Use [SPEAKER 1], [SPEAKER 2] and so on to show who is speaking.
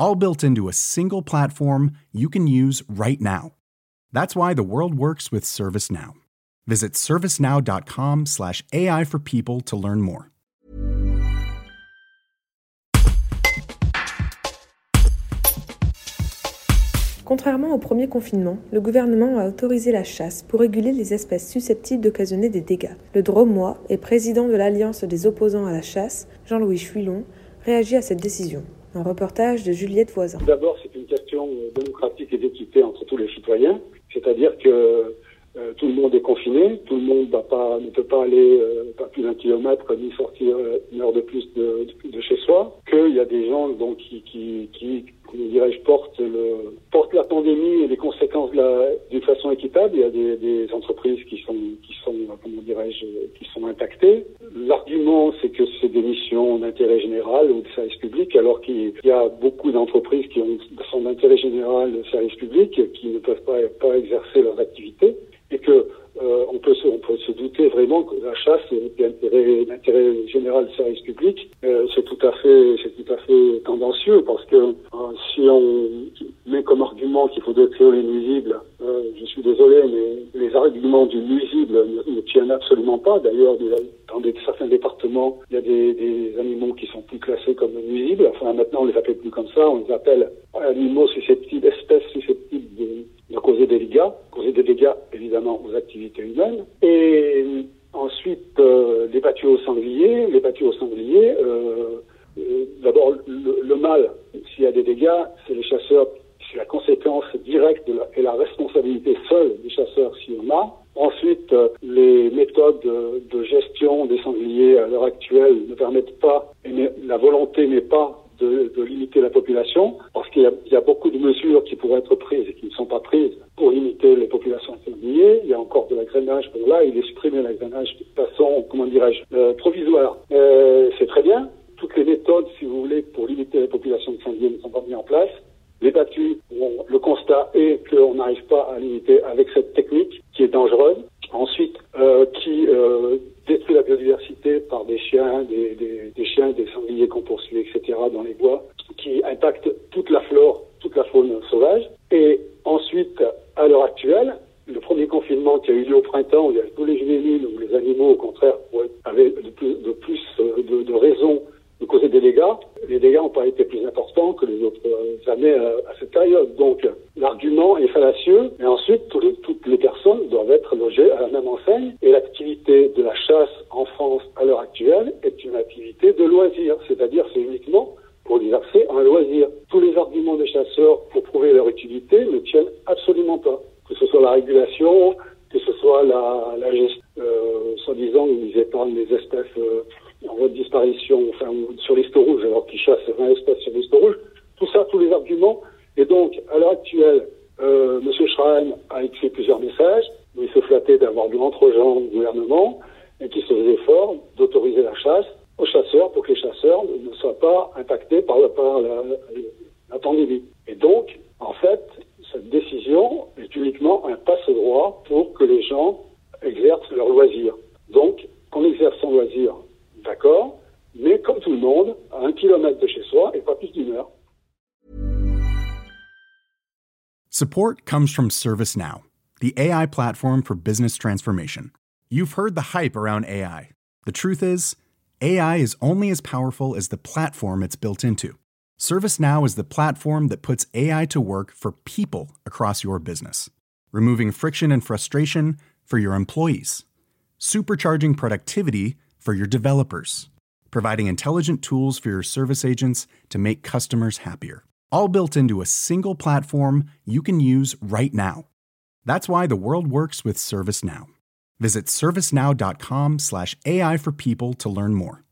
[SPEAKER 1] all built into a single platform you can use right now. That's why the world works with ServiceNow. Visit servicenow.com/slash AI for people to learn more.
[SPEAKER 2] Contrairement au premier confinement, le gouvernement a autorisé la chasse pour réguler les espèces susceptibles d'occasionner des dégâts. Le Dromois et président de l'Alliance des opposants à la chasse, Jean-Louis Chuilon, réagit à cette décision. Un reportage de Juliette Voisin.
[SPEAKER 3] D'abord, c'est une question démocratique et d'équité entre tous les citoyens. C'est-à-dire que euh, tout le monde est confiné, tout le monde ne peut pas aller euh, pas plus d'un kilomètre ni sortir euh, une heure de plus de, chez soi. Qu'il y a des gens donc qui, comment dirais-je, portent, la pandémie et les conséquences d'une façon équitable. Il y a des, des entreprises qui sont, qui sont, comment dirais-je, qui sont impactées. Que c'est des missions d'intérêt général ou de service public, alors qu'il y a beaucoup d'entreprises qui ont, sont d'intérêt général, de service public, qui ne peuvent pas, pas exercer leurs activités et que euh, on, peut se, on peut se douter vraiment que la chasse l'intérêt général du service public, euh, c'est tout à fait c'est tout à fait tendancieux parce que euh, si on met comme argument qu'il faut détruire les nuisibles, je suis désolé, mais les arguments du nuisible ne, tiennent absolument pas. D'ailleurs, dans certains départements, il y a des, animaux qui sont plus classés comme nuisibles. Enfin, maintenant, on les appelle plus comme ça. On les appelle animaux susceptibles, espèces susceptibles de causer des dégâts, causer des dégâts évidemment aux activités humaines. Et ensuite, euh, les battus aux sangliers. Les battus aux sangliers, euh, euh, d'abord, le, mal, s'il y a des dégâts, c'est les chasseurs, c'est la conséquence directe de la, et la responsabilité seule des chasseurs s'il y en a. Ensuite, les méthodes de, gestion des sangliers à l'heure actuelle ne permettent pas, et la volonté n'est pas de, de, limiter la population, parce qu'il y, a beaucoup de mesures qui pourraient être prises et qui ne sont pas prises pour limiter les populations sangliers. Il y a encore de l'agrénage, pour là, il est supprimé l'agrénage de façon, comment dirais-je, euh, provisoire. Euh, c'est très bien. Toutes les méthodes, si vous voulez, pour limiter les populations de sangliers ne sont pas mises en place. Les battus, bon, le constat est qu'on n'arrive pas à limiter avec cette technique qui est dangereuse. Ensuite, euh, qui euh, détruit la biodiversité par des chiens, des, des, des chiens, des sangliers qu'on poursuit, etc. dans les bois, qui impacte toute la flore, toute la faune sauvage. Et ensuite, à l'heure actuelle, le premier confinement qui a eu lieu au printemps, où il y avait tous les juvéniles, où les animaux, au contraire, avaient de plus, de, plus euh, de, de raisons de causer des dégâts. Les dégâts n'ont pas été plus importants que les autres euh, années à, cette période. Donc, l'argument est fallacieux. Et ensuite, toutes les personnes doivent être logées à la même enseigne. Et l'activité de la chasse en France à l'heure actuelle est une activité de loisir. C'est-à-dire, c'est uniquement pour exercer un loisir. Tous les arguments des chasseurs pour prouver leur utilité ne tiennent absolument pas. Que ce soit la régulation, que ce soit la, gestion, euh, soi-disant, ils épargnent les espèces euh, en voie de disparition, enfin, sur liste rouge, chassent 20 espèces sur liste rouge. Tout ça, tous les arguments. Et donc, à l'heure actuelle, euh, M. Schrein a écrit plusieurs messages où il se flattait d'avoir de l'entre-gens au gouvernement et qui se faisait fort d'autoriser la chasse aux chasseurs pour que les chasseurs ne soient pas impactés par, par la, la pandémie. Et donc, en fait, cette décision est uniquement un passe-droit pour que les gens exercent leur loisir. Donc, qu'on exerce son loisir D'accord Mais comme tout le monde, un kilomètre de chez soi et pas plus d'une heure.
[SPEAKER 1] Support comes from ServiceNow, the AI platform for business transformation. You've heard the hype around AI. The truth is, AI is only as powerful as the platform it's built into. ServiceNow is the platform that puts AI to work for people across your business, removing friction and frustration for your employees, supercharging productivity for your developers, providing intelligent tools for your service agents to make customers happier. All built into a single platform you can use right now. That's why the world works with ServiceNow. Visit servicenow.com/ai for people to learn more.